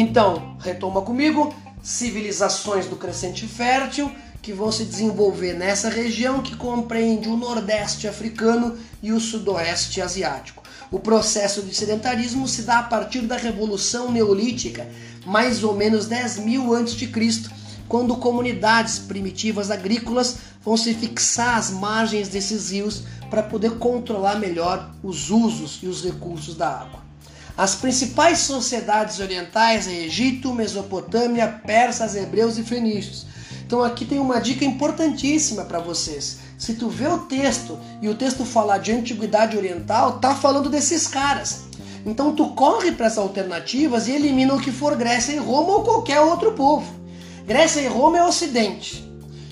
Então, retoma comigo, civilizações do crescente fértil que vão se desenvolver nessa região que compreende o Nordeste africano e o Sudoeste asiático. O processo de sedentarismo se dá a partir da Revolução Neolítica, mais ou menos 10 mil a.C., quando comunidades primitivas agrícolas vão se fixar às margens desses rios para poder controlar melhor os usos e os recursos da água. As principais sociedades orientais é Egito, Mesopotâmia, persas, hebreus e fenícios. Então aqui tem uma dica importantíssima para vocês. Se tu vê o texto e o texto falar de antiguidade oriental, tá falando desses caras. Então tu corre para as alternativas e elimina o que for Grécia e Roma ou qualquer outro povo. Grécia e Roma é Ocidente.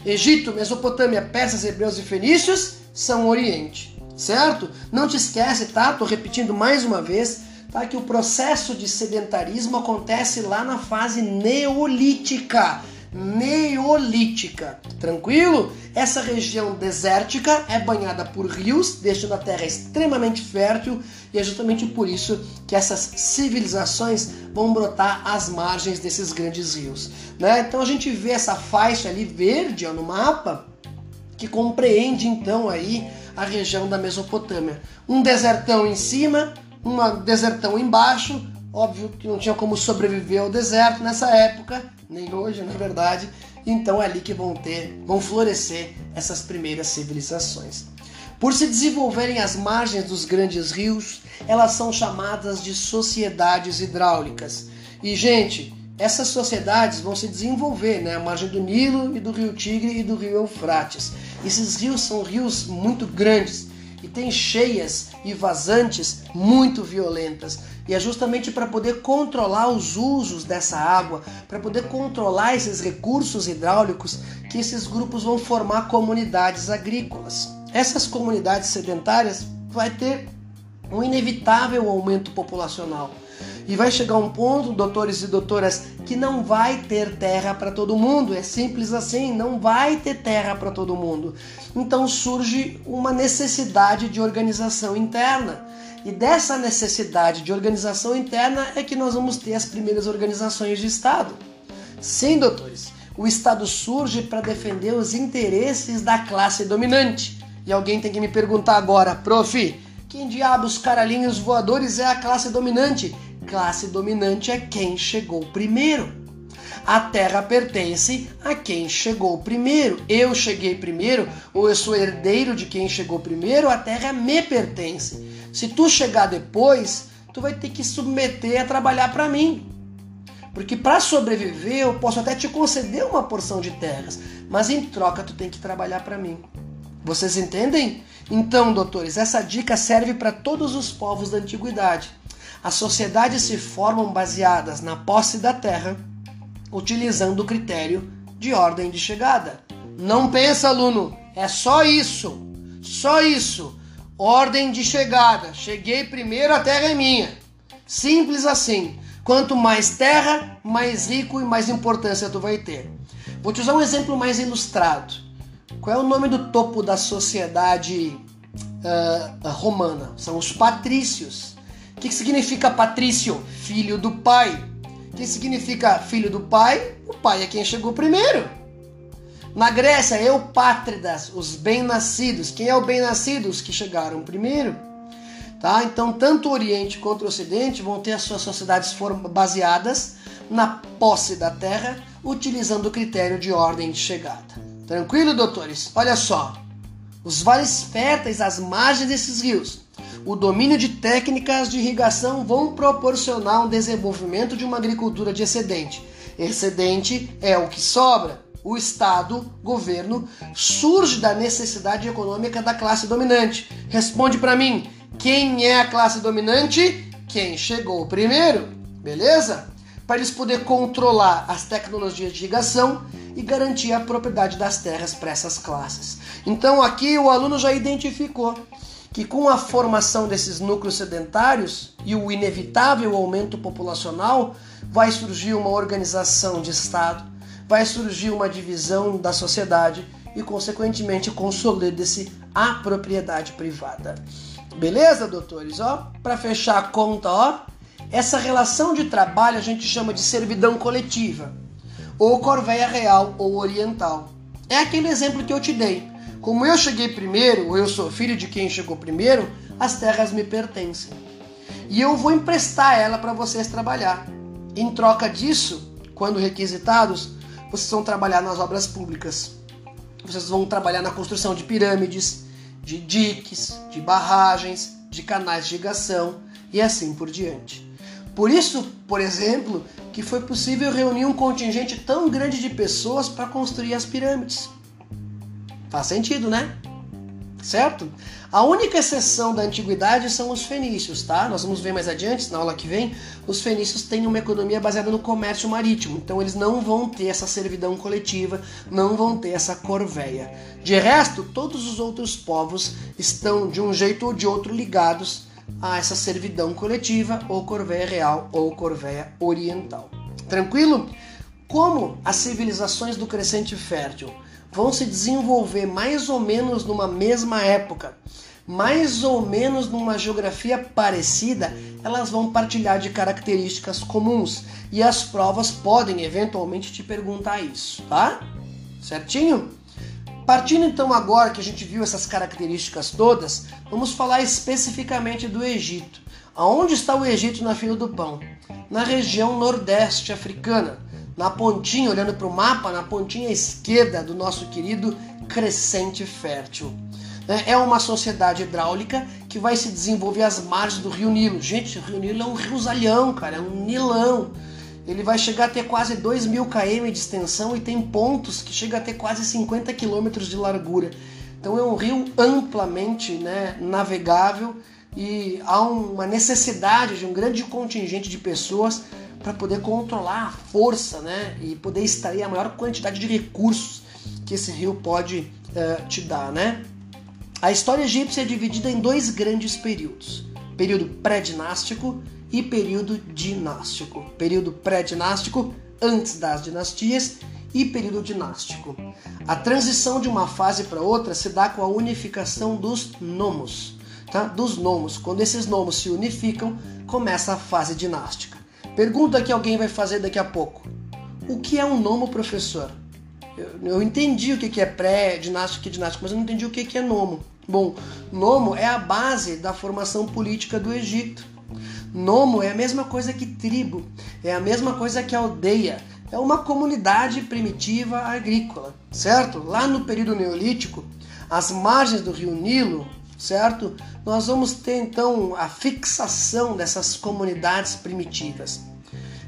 Egito, Mesopotâmia, persas, hebreus e fenícios são Oriente, certo? Não te esquece, tá? Tô repetindo mais uma vez, tá? Que o processo de sedentarismo acontece lá na fase neolítica. Neolítica, tranquilo? Essa região desértica é banhada por rios, deixando a terra extremamente fértil, e é justamente por isso que essas civilizações vão brotar às margens desses grandes rios. Né? Então a gente vê essa faixa ali verde ó, no mapa, que compreende então aí a região da Mesopotâmia. Um desertão em cima, um desertão embaixo. Óbvio que não tinha como sobreviver ao deserto nessa época, nem hoje, na verdade. Então é ali que vão ter, vão florescer essas primeiras civilizações. Por se desenvolverem às margens dos grandes rios, elas são chamadas de sociedades hidráulicas. E gente, essas sociedades vão se desenvolver, né? Margem do Nilo e do Rio Tigre e do Rio Eufrates. Esses rios são rios muito grandes e têm cheias e vazantes muito violentas. E é justamente para poder controlar os usos dessa água, para poder controlar esses recursos hidráulicos, que esses grupos vão formar comunidades agrícolas. Essas comunidades sedentárias vai ter um inevitável aumento populacional. E vai chegar um ponto, doutores e doutoras, que não vai ter terra para todo mundo. É simples assim, não vai ter terra para todo mundo. Então surge uma necessidade de organização interna. E dessa necessidade de organização interna é que nós vamos ter as primeiras organizações de Estado. Sim, doutores, o Estado surge para defender os interesses da classe dominante. E alguém tem que me perguntar agora, prof, quem diabos caralhinhos voadores é a classe dominante? Classe dominante é quem chegou primeiro. A terra pertence a quem chegou primeiro. Eu cheguei primeiro, ou eu sou herdeiro de quem chegou primeiro, a terra me pertence. Se tu chegar depois, tu vai ter que submeter a trabalhar para mim. Porque para sobreviver, eu posso até te conceder uma porção de terras, mas em troca tu tem que trabalhar para mim. Vocês entendem? Então, doutores, essa dica serve para todos os povos da antiguidade. As sociedades se formam baseadas na posse da terra, utilizando o critério de ordem de chegada. Não pensa, aluno, é só isso. Só isso. Ordem de chegada. Cheguei primeiro, a terra é minha. Simples assim. Quanto mais terra, mais rico e mais importância tu vai ter. Vou te usar um exemplo mais ilustrado. Qual é o nome do topo da sociedade uh, romana? São os patrícios. O que, significa patrício? Filho do pai. O que significa filho do pai? O pai é quem chegou primeiro. Na Grécia, eupátridas, os bem-nascidos. Quem é o bem-nascido? Os que chegaram primeiro. Tá? Então, tanto o Oriente quanto o Ocidente vão ter as suas sociedades baseadas na posse da terra, utilizando o critério de ordem de chegada. Tranquilo, doutores? Olha só. Os vales férteis às margens desses rios, o domínio de técnicas de irrigação vão proporcionar um desenvolvimento de uma agricultura de excedente. Excedente é o que sobra. O Estado, governo, surge da necessidade econômica da classe dominante. Responde para mim: quem é a classe dominante? Quem chegou primeiro, beleza? Para eles poderem controlar as tecnologias de irrigação e garantir a propriedade das terras para essas classes. Então aqui o aluno já identificou que com a formação desses núcleos sedentários e o inevitável aumento populacional, vai surgir uma organização de Estado, vai surgir uma divisão da sociedade e, consequentemente, consolida-se a propriedade privada. Beleza, doutores? Ó, para fechar a conta, ó, Essa relação de trabalho a gente chama de servidão coletiva, ou corveia real ou oriental. É aquele exemplo que eu te dei. Como eu cheguei primeiro, ou eu sou filho de quem chegou primeiro, as terras me pertencem. E eu vou emprestar ela para vocês trabalhar. Em troca disso, quando requisitados, vocês vão trabalhar nas obras públicas. Vocês vão trabalhar na construção de pirâmides, de diques, de barragens, de canais de irrigação e assim por diante. Por isso, por exemplo, que foi possível reunir um contingente tão grande de pessoas para construir as pirâmides. Faz sentido, né? Certo? A única exceção da antiguidade são os fenícios, tá? Nós vamos ver mais adiante, na aula que vem, os fenícios têm uma economia baseada no comércio marítimo, então eles não vão ter essa servidão coletiva, não vão ter essa corveia. De resto, todos os outros povos estão de um jeito ou de outro ligados a essa servidão coletiva, ou corveia real ou corveia oriental. Tranquilo? Como as civilizações do crescente fértil vão se desenvolver mais ou menos numa mesma época, mais ou menos numa geografia parecida, elas vão partilhar de características comuns e as provas podem eventualmente te perguntar isso, tá? Certinho? Partindo então agora que a gente viu essas características todas, vamos falar especificamente do Egito. Aonde está o Egito na fila do pão? Na região nordeste africana, na pontinha, olhando para o mapa, na pontinha esquerda do nosso querido crescente fértil. É, é uma sociedade hidráulica que vai se desenvolver às margens do rio Nilo. Gente, o rio Nilo é um riosalhão, cara, é um nilão ele vai chegar a ter quase 2 mil km de extensão e tem pontos que chega a ter quase 50 km de largura. Então é um rio amplamente né, navegável e há uma necessidade de um grande contingente de pessoas para poder controlar a força né, e poder extrair a maior quantidade de recursos que esse rio pode uh, te dar. Né? A história egípcia é dividida em dois grandes períodos: período pré-dinástico e período dinástico. Período pré-dinástico, antes das dinastias, e período dinástico. A transição de uma fase para outra se dá com a unificação dos nomos, tá? Dos nomos. Quando esses nomos se unificam, começa a fase dinástica. Pergunta que alguém vai fazer daqui a pouco. O que é um nomo, professor? Eu, eu entendi o que é pré-dinástico e dinástico, mas eu não entendi o que é nomo. Bom, nomo é a base da formação política do Egito. Nomo é a mesma coisa que tribo, é a mesma coisa que aldeia, é uma comunidade primitiva agrícola, certo? Lá no período neolítico, as margens do rio Nilo, certo? Nós vamos ter então a fixação dessas comunidades primitivas.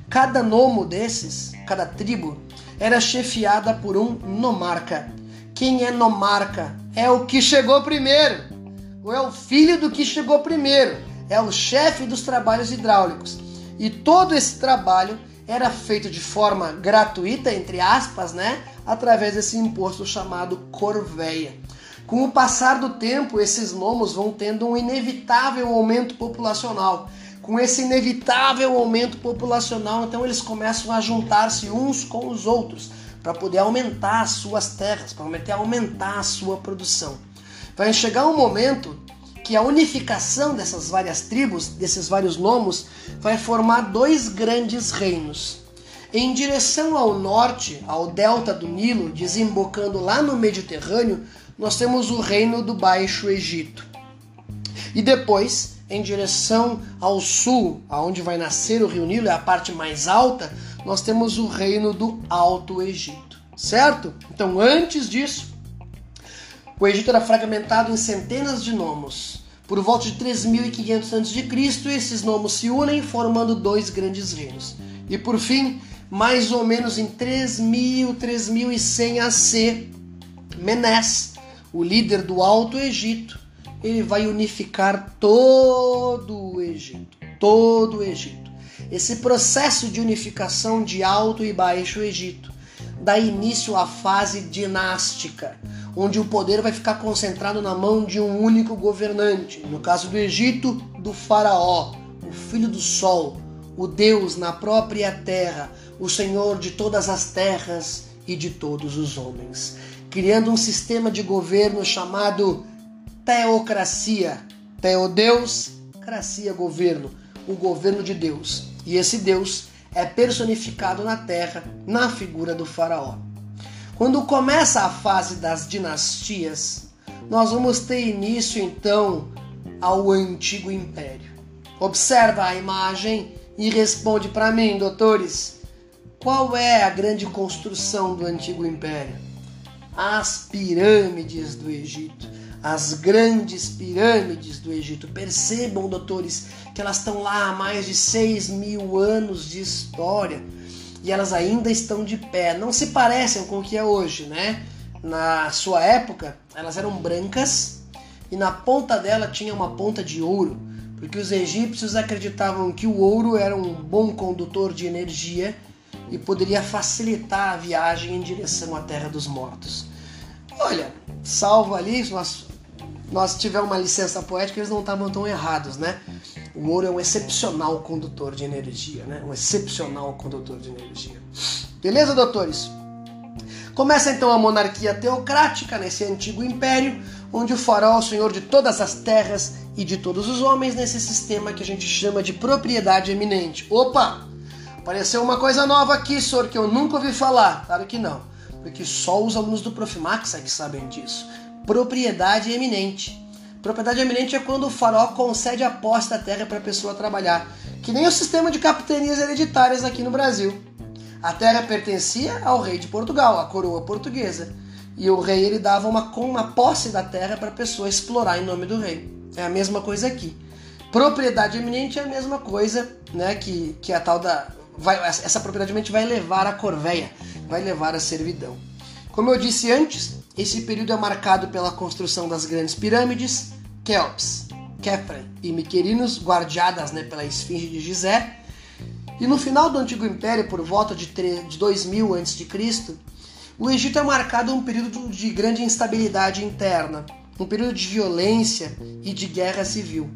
Cada nomo desses, cada tribo, era chefiada por um nomarca. Quem é nomarca? É o que chegou primeiro, ou é o filho do que chegou primeiro é o chefe dos trabalhos hidráulicos. E todo esse trabalho era feito de forma gratuita, entre aspas, né? Através desse imposto chamado corveia. Com o passar do tempo, esses nomos vão tendo um inevitável aumento populacional. Com esse inevitável aumento populacional, então eles começam a juntar-se uns com os outros para poder aumentar as suas terras, para poder aumentar a sua produção. Vai chegar um momento que a unificação dessas várias tribos, desses vários nomos, vai formar dois grandes reinos. Em direção ao norte, ao delta do Nilo, desembocando lá no Mediterrâneo, nós temos o reino do Baixo Egito. E depois, em direção ao sul, aonde vai nascer o rio Nilo, é a parte mais alta, nós temos o reino do Alto Egito, certo? Então, antes disso, o Egito era fragmentado em centenas de nomos. Por volta de 3.500 a.C., esses nomos se unem, formando dois grandes reinos. E por fim, mais ou menos em 3.000, 3.100 AC, Menes, o líder do Alto Egito, ele vai unificar todo o Egito. Todo o Egito. Esse processo de unificação de Alto e Baixo Egito dá início à fase dinástica onde o poder vai ficar concentrado na mão de um único governante. No caso do Egito, do Faraó, o filho do sol, o Deus na própria terra, o Senhor de todas as terras e de todos os homens, criando um sistema de governo chamado teocracia. Teodeus, cracia, governo. o governo de Deus. E esse Deus é personificado na terra na figura do Faraó. Quando começa a fase das dinastias, nós vamos ter início então ao antigo império. Observa a imagem e responde para mim, doutores, qual é a grande construção do antigo império? As pirâmides do Egito. As grandes pirâmides do Egito. Percebam, doutores, que elas estão lá há mais de 6 mil anos de história e elas ainda estão de pé. Não se parecem com o que é hoje, né? Na sua época, elas eram brancas e na ponta dela tinha uma ponta de ouro, porque os egípcios acreditavam que o ouro era um bom condutor de energia e poderia facilitar a viagem em direção à Terra dos Mortos. Olha, salvo ali, se nós, nós tivermos uma licença poética, eles não estavam tão errados, né? O ouro é um excepcional condutor de energia, né? Um excepcional condutor de energia. Beleza, doutores? Começa então a monarquia teocrática nesse antigo império, onde o faraó é o senhor de todas as terras e de todos os homens nesse sistema que a gente chama de propriedade eminente. Opa! Apareceu uma coisa nova aqui, senhor, que eu nunca ouvi falar. Claro que não, porque só os alunos do Profimax é que sabem disso. Propriedade eminente. Propriedade eminente é quando o faraó concede a posse da terra para a pessoa trabalhar, que nem o sistema de capitanias hereditárias aqui no Brasil. A terra pertencia ao rei de Portugal, a coroa portuguesa. E o rei ele dava uma, uma posse da terra para a pessoa explorar em nome do rei. É a mesma coisa aqui. Propriedade eminente é a mesma coisa, né? Que, que a tal da. Vai, essa propriedade eminente vai levar a corveia, vai levar a servidão. Como eu disse antes, esse período é marcado pela construção das grandes pirâmides, Kelps, Kefren e Miquerinos, guardiadas né, pela esfinge de Gizé, e no final do Antigo Império, por volta de 2000 a.C., o Egito é marcado um período de grande instabilidade interna, um período de violência e de guerra civil.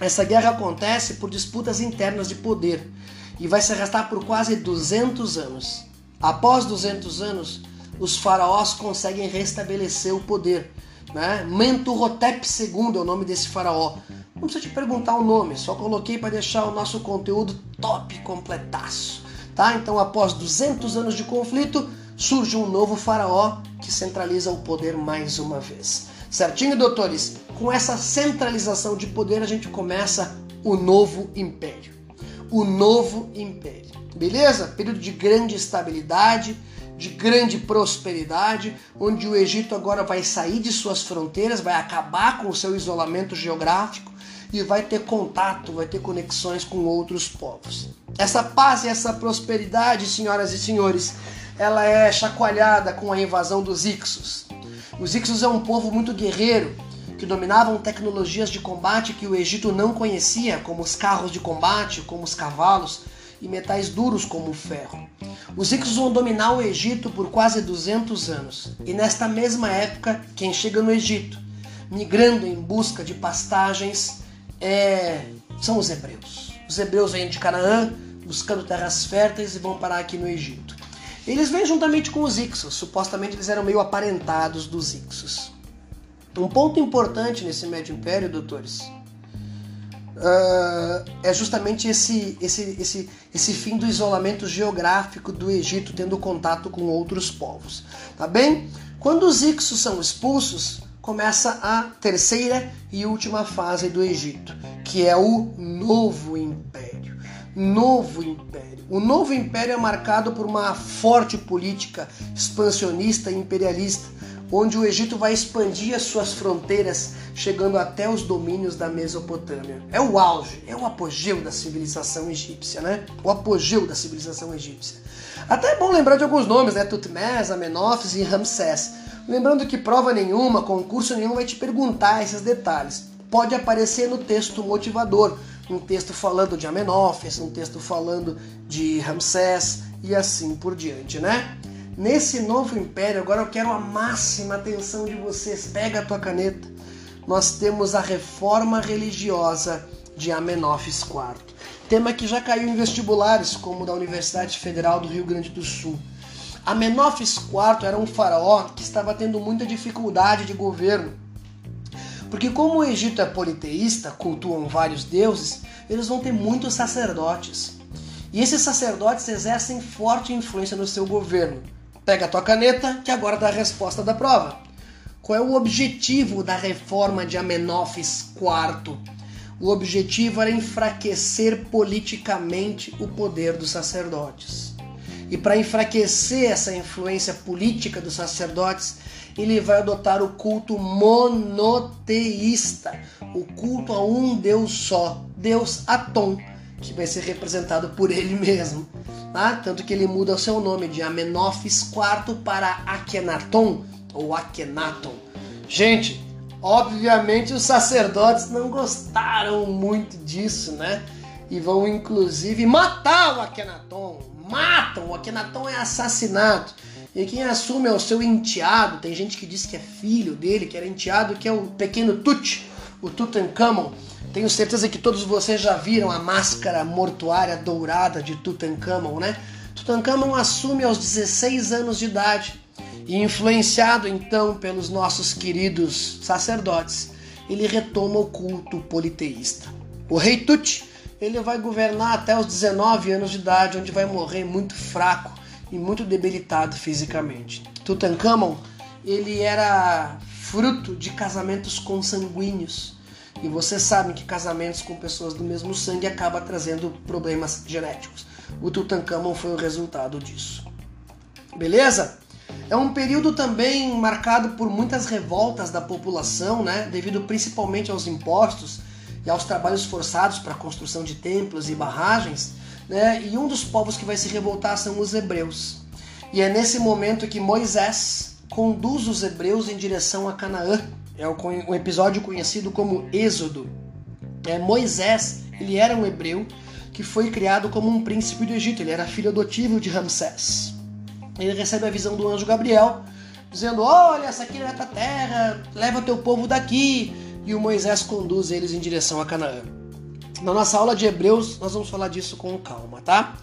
Essa guerra acontece por disputas internas de poder e vai se arrastar por quase 200 anos. Após 200 anos, os faraós conseguem restabelecer o poder. Né? Mentuhotep II é o nome desse faraó. Não precisa te perguntar o nome, só coloquei para deixar o nosso conteúdo top completaço. Tá? Então, após 200 anos de conflito, surge um novo faraó que centraliza o poder mais uma vez. Certinho, doutores? Com essa centralização de poder, a gente começa o novo império. O novo império. Beleza? Período de grande estabilidade, de grande prosperidade, onde o Egito agora vai sair de suas fronteiras, vai acabar com o seu isolamento geográfico e vai ter contato, vai ter conexões com outros povos. Essa paz e essa prosperidade, senhoras e senhores, ela é chacoalhada com a invasão dos Ixos. Os Ixos é um povo muito guerreiro, que dominavam tecnologias de combate que o Egito não conhecia, como os carros de combate, como os cavalos e metais duros como o ferro. Os Ixos vão dominar o Egito por quase 200 anos. E nesta mesma época, quem chega no Egito, migrando em busca de pastagens, é, são os hebreus. Os hebreus vêm de Canaã, buscando terras férteis e vão parar aqui no Egito. Eles vêm juntamente com os Ixos, supostamente eles eram meio aparentados dos Ixos. Um ponto importante nesse Médio Império, doutores, uh, é justamente esse, esse, esse, esse fim do isolamento geográfico do Egito, tendo contato com outros povos. Tá bem? Quando os Ixos são expulsos, começa a terceira e última fase do Egito, que é o Novo Império. Novo Império. O Novo Império é marcado por uma forte política expansionista e imperialista, onde o Egito vai expandir as suas fronteiras, chegando até os domínios da Mesopotâmia. É o auge, é o apogeu da civilização egípcia, né? O apogeu da civilização egípcia. Até é bom lembrar de alguns nomes, né? Tutmés, Amenófis e Ramsés. Lembrando que prova nenhuma, concurso nenhum vai te perguntar esses detalhes. Pode aparecer no texto motivador, um texto falando de Amenófis, um texto falando de Ramsés e assim por diante, né? Nesse novo império, agora eu quero a máxima atenção de vocês. Pega a tua caneta. Nós temos a reforma religiosa de Amenófis IV. Tema que já caiu em vestibulares, como da Universidade Federal do Rio Grande do Sul. Amenófis IV era um faraó que estava tendo muita dificuldade de governo. Porque como o Egito é politeísta, cultuam vários deuses, eles vão ter muitos sacerdotes. E esses sacerdotes exercem forte influência no seu governo. Pega a tua caneta, que agora dá a resposta da prova. Qual é o objetivo da reforma de Amenófis IV? O objetivo era enfraquecer politicamente o poder dos sacerdotes. E para enfraquecer essa influência política dos sacerdotes, ele vai adotar o culto monoteísta, o culto a um Deus só, Deus Atom, que vai ser representado por ele mesmo. Tá? Tanto que ele muda o seu nome de Amenófis IV para Akhenaton ou Akhenaton. Gente, obviamente os sacerdotes não gostaram muito disso, né? E vão inclusive matar o Akhenaton. Matam, o Akhenaton é assassinado. E quem assume é o seu enteado. Tem gente que diz que é filho dele, que era enteado, que é o pequeno Tut, o Tutankhamon. Tenho certeza que todos vocês já viram a máscara mortuária dourada de Tutankhamon, né? Tutankhamon assume aos 16 anos de idade e influenciado então pelos nossos queridos sacerdotes, ele retoma o culto politeísta. O rei Tut, ele vai governar até os 19 anos de idade, onde vai morrer muito fraco e muito debilitado fisicamente. Tutankhamon, ele era fruto de casamentos consanguíneos e vocês sabem que casamentos com pessoas do mesmo sangue acaba trazendo problemas genéticos. O Tutankhamon foi o resultado disso. Beleza? É um período também marcado por muitas revoltas da população, né? devido principalmente aos impostos e aos trabalhos forçados para a construção de templos e barragens. Né? E um dos povos que vai se revoltar são os hebreus. E é nesse momento que Moisés conduz os hebreus em direção a Canaã, é um episódio conhecido como Êxodo. É, Moisés, ele era um hebreu que foi criado como um príncipe do Egito, ele era filho adotivo de Ramsés. Ele recebe a visão do anjo Gabriel, dizendo: Olha, essa aqui é a tua terra, leva teu povo daqui. E o Moisés conduz eles em direção a Canaã. Na nossa aula de Hebreus, nós vamos falar disso com calma, tá?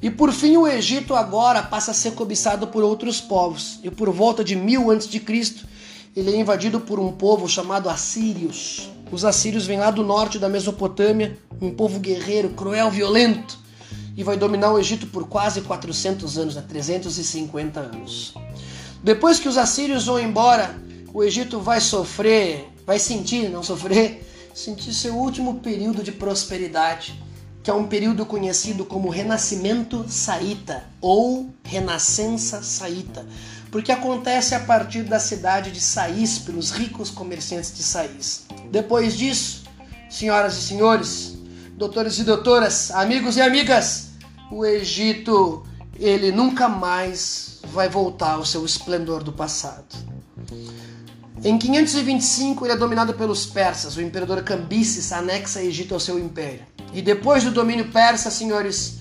E por fim, o Egito agora passa a ser cobiçado por outros povos. E por volta de mil antes de Cristo, ele é invadido por um povo chamado Assírios. Os assírios vêm lá do norte da Mesopotâmia, um povo guerreiro, cruel, violento, e vai dominar o Egito por quase 400 anos, né? 350 anos. Depois que os assírios vão embora, o Egito vai sofrer, vai sentir, não sofrer, sentir seu último período de prosperidade, que é um período conhecido como Renascimento Saíta ou Renascença Saíta porque acontece a partir da cidade de Saís, pelos ricos comerciantes de Saís. Depois disso, senhoras e senhores, doutores e doutoras, amigos e amigas, o Egito, ele nunca mais vai voltar ao seu esplendor do passado. Em 525 ele é dominado pelos persas. O imperador Cambises anexa Egito ao seu império. E depois do domínio persa, senhores,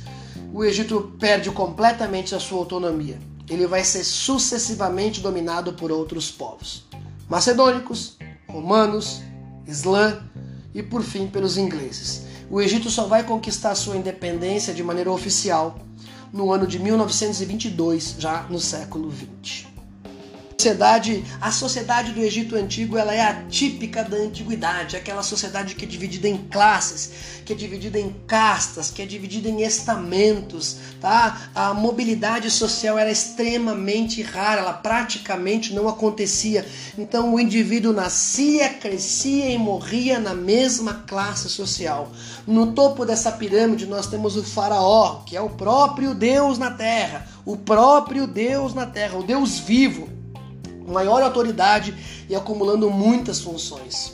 o Egito perde completamente a sua autonomia ele vai ser sucessivamente dominado por outros povos: macedônicos, romanos, islã e por fim pelos ingleses. O Egito só vai conquistar sua independência de maneira oficial no ano de 1922, já no século 20 sociedade, a sociedade do Egito Antigo ela é atípica da antiguidade, aquela sociedade que é dividida em classes, que é dividida em castas, que é dividida em estamentos, tá? A mobilidade social era extremamente rara, ela praticamente não acontecia. Então o indivíduo nascia, crescia e morria na mesma classe social. No topo dessa pirâmide nós temos o faraó, que é o próprio Deus na terra, o próprio Deus na terra, o Deus vivo maior autoridade e acumulando muitas funções.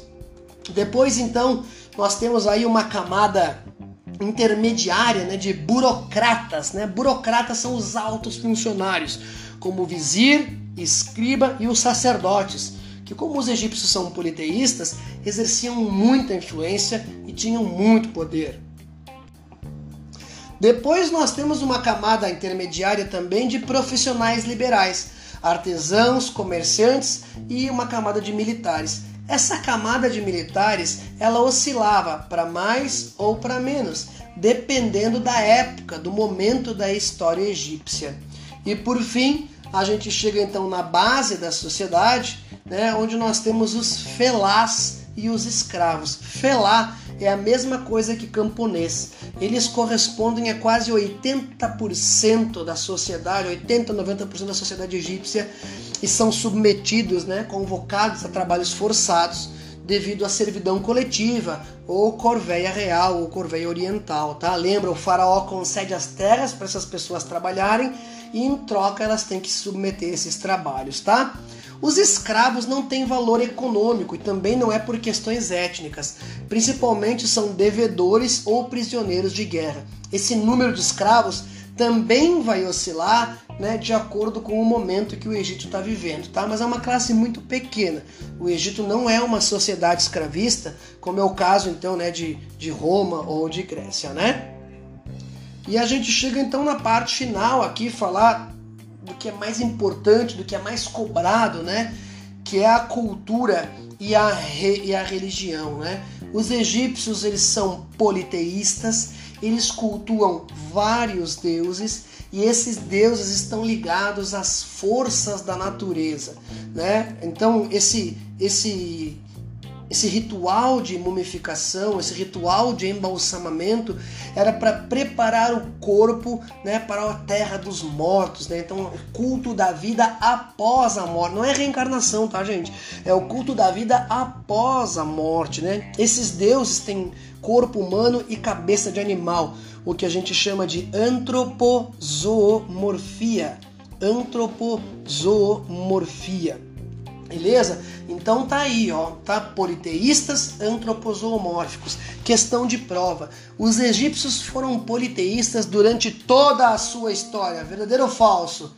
Depois, então, nós temos aí uma camada intermediária né, de burocratas. Né? Burocratas são os altos funcionários, como o vizir, escriba e os sacerdotes, que, como os egípcios são politeístas, exerciam muita influência e tinham muito poder. Depois nós temos uma camada intermediária também de profissionais liberais, artesãos, comerciantes e uma camada de militares. Essa camada de militares, ela oscilava para mais ou para menos, dependendo da época, do momento da história egípcia. E por fim, a gente chega então na base da sociedade, né, onde nós temos os felás e os escravos. Felá é a mesma coisa que camponês. Eles correspondem a quase 80% da sociedade, 80, 90% da sociedade egípcia e são submetidos, né, convocados a trabalhos forçados devido à servidão coletiva, ou corveia real, ou corveia oriental, tá? Lembra, o faraó concede as terras para essas pessoas trabalharem e em troca elas têm que submeter esses trabalhos, tá? Os escravos não têm valor econômico e também não é por questões étnicas. Principalmente são devedores ou prisioneiros de guerra. Esse número de escravos também vai oscilar né, de acordo com o momento que o Egito está vivendo, tá? Mas é uma classe muito pequena. O Egito não é uma sociedade escravista, como é o caso então né, de, de Roma ou de Grécia, né? E a gente chega então na parte final aqui falar do que é mais importante, do que é mais cobrado, né? Que é a cultura e a, re, e a religião, né? Os egípcios eles são politeístas eles cultuam vários deuses e esses deuses estão ligados às forças da natureza, né? Então esse esse esse ritual de mumificação, esse ritual de embalsamamento era para preparar o corpo, né, para a terra dos mortos, né? Então, culto da vida após a morte. Não é reencarnação, tá, gente? É o culto da vida após a morte, né? Esses deuses têm corpo humano e cabeça de animal, o que a gente chama de antropozoomorfia. Antropozoomorfia. Beleza? Então tá aí, ó, tá? Politeístas antropozoomórficos. Questão de prova. Os egípcios foram politeístas durante toda a sua história. Verdadeiro ou falso?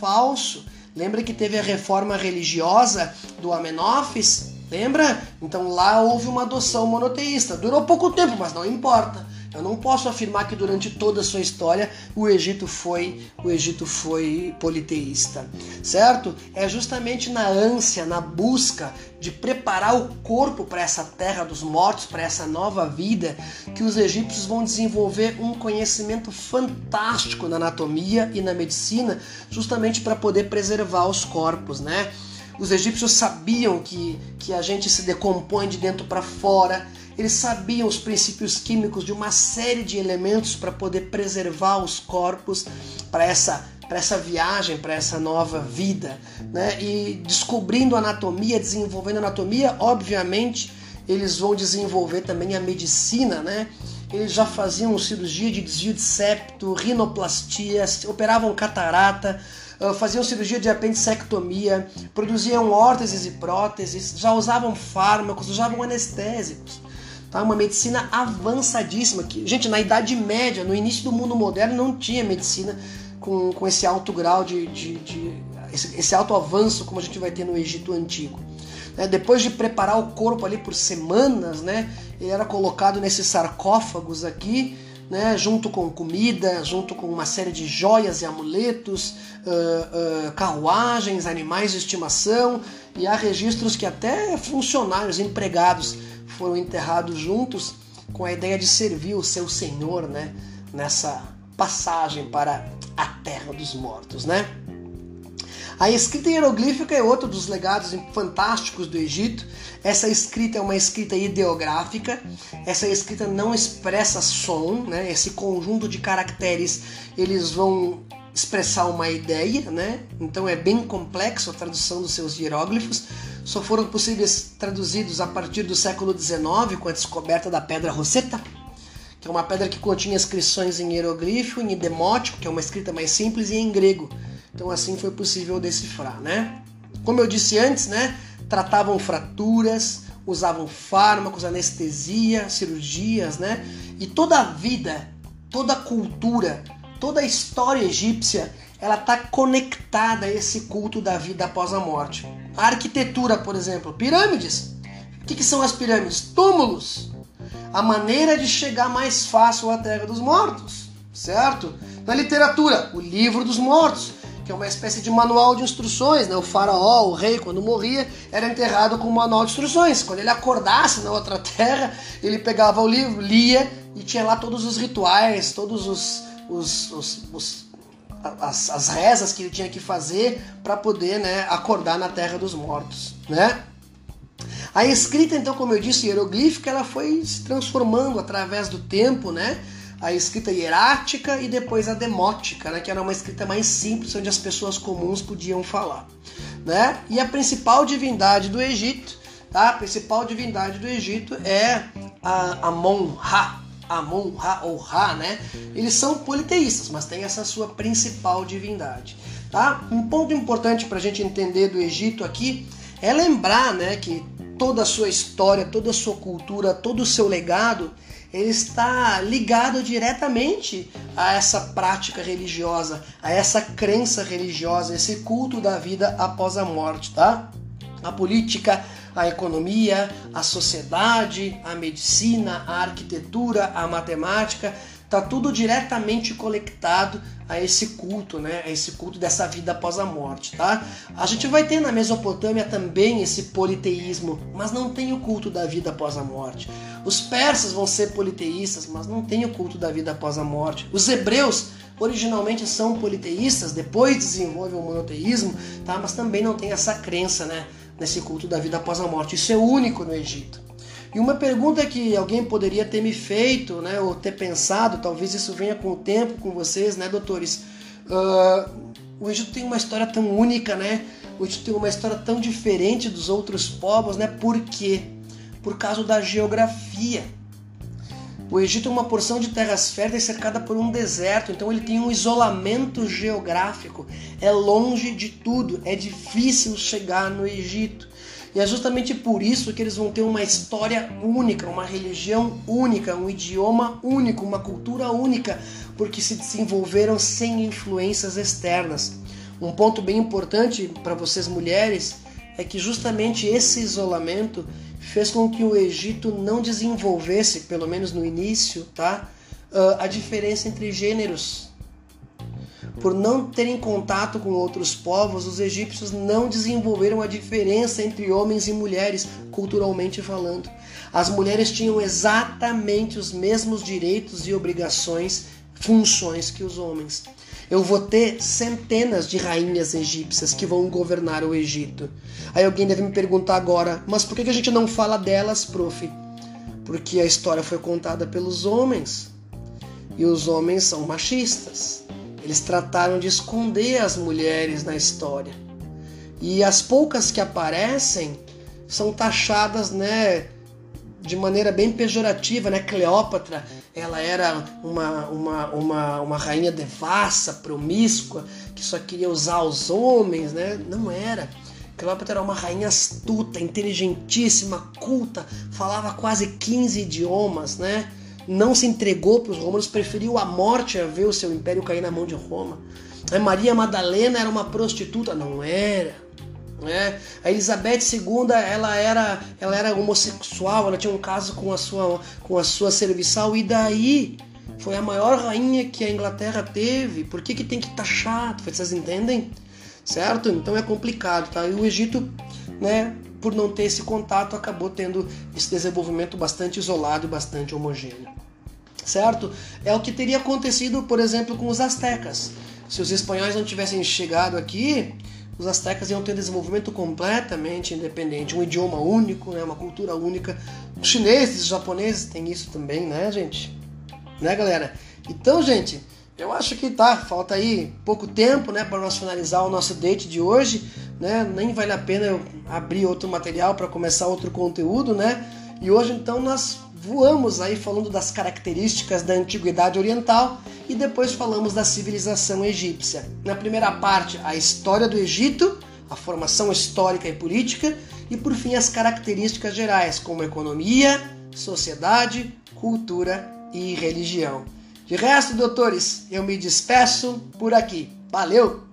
Falso. Lembra que teve a reforma religiosa do Amenófis? Lembra? Então lá houve uma adoção monoteísta. Durou pouco tempo, mas não importa. Eu não posso afirmar que durante toda a sua história o Egito foi o Egito foi politeísta, certo? É justamente na ânsia, na busca de preparar o corpo para essa terra dos mortos, para essa nova vida, que os egípcios vão desenvolver um conhecimento fantástico na anatomia e na medicina, justamente para poder preservar os corpos, né? Os egípcios sabiam que, que a gente se decompõe de dentro para fora, eles sabiam os princípios químicos de uma série de elementos para poder preservar os corpos para essa para essa viagem, para essa nova vida, né? E descobrindo anatomia, desenvolvendo anatomia, obviamente, eles vão desenvolver também a medicina, né? Eles já faziam cirurgia de desvio de septo, rinoplastia, operavam catarata, ah, faziam cirurgia de apendicectomia, produziam órteses e próteses, já usavam fármacos, usavam anestésicos. Tá? Uma medicina avançadíssima. Que, gente, na Idade Média, no início do mundo moderno, não tinha medicina com, com esse alto grau de, de, de esse, esse, alto avanço como a gente vai ter no Egito Antigo. Né? Depois de preparar o corpo ali por semanas, né? ele era colocado nesses sarcófagos aqui, né, junto com comida, junto com uma série de joias e amuletos, uh, uh, carruagens, animais de estimação, e há registros que até funcionários, empregados foram enterrados juntos com a ideia de servir o seu senhor, né, nessa passagem para a terra dos mortos, né? A escrita hieroglífica é outro dos legados fantásticos do Egito. Essa escrita é uma escrita ideográfica. Essa escrita não expressa som, né? Esse conjunto de caracteres, eles vão expressar uma ideia, né? Então é bem complexo a tradução dos seus hieróglifos. Só foram possíveis traduzidos a partir do século XIX com a descoberta da pedra Rosetta, que é uma pedra que continha inscrições em hieroglifo, em demótico, que é uma escrita mais simples, e em grego. Então assim foi possível decifrar, né? Como eu disse antes, né? Tratavam fraturas, usavam fármacos, anestesia, cirurgias, né? E toda a vida, toda a cultura toda a história egípcia ela está conectada a esse culto da vida após a morte. A arquitetura, por exemplo, pirâmides. O que, que são as pirâmides? Túmulos. A maneira de chegar mais fácil à Terra dos Mortos, certo? Na literatura, o Livro dos Mortos, que é uma espécie de manual de instruções. Né? O faraó, o rei, quando morria, era enterrado com um manual de instruções. Quando ele acordasse na outra terra, ele pegava o livro, lia e tinha lá todos os rituais, todos os os, os, os as, as, rezas que ele tinha que fazer para poder né, acordar na terra dos mortos. Né? A escrita, então, como eu disse, hieroglífica, ela foi se transformando através do tempo, né? A escrita hierática e depois a demótica, né? Que era uma escrita mais simples, onde as pessoas comuns podiam falar, né? E a principal divindade do Egito, tá? A principal divindade do Egito é a Amon-Ra, Amon-Ra ou Ra, né? Eles são politeístas, mas tem essa sua principal divindade, tá? Um ponto importante para a gente entender do Egito aqui é lembrar, né, que toda a sua história, toda a sua cultura, todo o seu legado, ele está ligado diretamente a essa prática religiosa, a essa crença religiosa, esse culto da vida após a morte, tá? A política, a economia, a sociedade, a medicina, a arquitetura, a matemática, tá tudo diretamente conectado a esse culto, né? A esse culto dessa vida após a morte, tá? A gente vai ter na Mesopotâmia também esse politeísmo, mas não tem o culto da vida após a morte. Os persas vão ser politeístas, mas não tem o culto da vida após a morte. Os hebreus originalmente são politeístas, depois desenvolvem o monoteísmo, tá? Mas também não tem essa crença, né? Nesse culto da vida após a morte. Isso é único no Egito. E uma pergunta que alguém poderia ter me feito, né, ou ter pensado, talvez isso venha com o tempo com vocês, né, doutores? Uh, o Egito tem uma história tão única, né? O Egito tem uma história tão diferente dos outros povos, né? Por quê? Por causa da geografia. O Egito é uma porção de terras férteis cercada por um deserto, então ele tem um isolamento geográfico. É longe de tudo, é difícil chegar no Egito. E é justamente por isso que eles vão ter uma história única, uma religião única, um idioma único, uma cultura única, porque se desenvolveram sem influências externas. Um ponto bem importante para vocês mulheres é que justamente esse isolamento fez com que o Egito não desenvolvesse, pelo menos no início, tá, ah, a diferença entre gêneros por não terem contato com outros povos, os egípcios não desenvolveram a diferença entre homens e mulheres, culturalmente falando. As mulheres tinham exatamente os mesmos direitos e obrigações, funções que os homens. Eu vou ter centenas de rainhas egípcias que vão governar o Egito. Aí alguém deve me perguntar agora, mas por que a gente não fala delas, prof? Porque a história foi contada pelos homens. E os homens são machistas. Eles trataram de esconder as mulheres na história. E as poucas que aparecem são taxadas, né, de maneira bem pejorativa, né? Cleópatra, ela era uma, uma, uma, uma rainha devassa, promíscua, que só queria usar os homens, né? Não era. Cleópatra era uma rainha astuta, inteligentíssima, culta, falava quase 15 idiomas, né? não se entregou para os romanos, preferiu a morte a ver o seu império cair na mão de Roma. A Maria Madalena era uma prostituta, não era. Né? A Elizabeth II ela era, ela era homossexual, ela tinha um caso com a sua, com a sua serviçal e daí foi a maior rainha que a Inglaterra teve. Por que, que tem que taxar? Vocês entendem? Certo? Então é complicado, tá? E o Egito, né? por não ter esse contato, acabou tendo esse desenvolvimento bastante isolado e bastante homogêneo. Certo? É o que teria acontecido, por exemplo, com os astecas. Se os espanhóis não tivessem chegado aqui, os astecas iam ter um desenvolvimento completamente independente, um idioma único, né, uma cultura única. Os chineses, os japoneses têm isso também, né, gente? Né, galera? Então, gente, eu acho que tá, falta aí pouco tempo, né, para nós finalizar o nosso date de hoje, né? Nem vale a pena eu abrir outro material para começar outro conteúdo, né? E hoje então nós voamos aí falando das características da antiguidade oriental e depois falamos da civilização egípcia. Na primeira parte, a história do Egito, a formação histórica e política e por fim as características gerais como economia, sociedade, cultura e religião. De resto, doutores, eu me despeço por aqui. Valeu!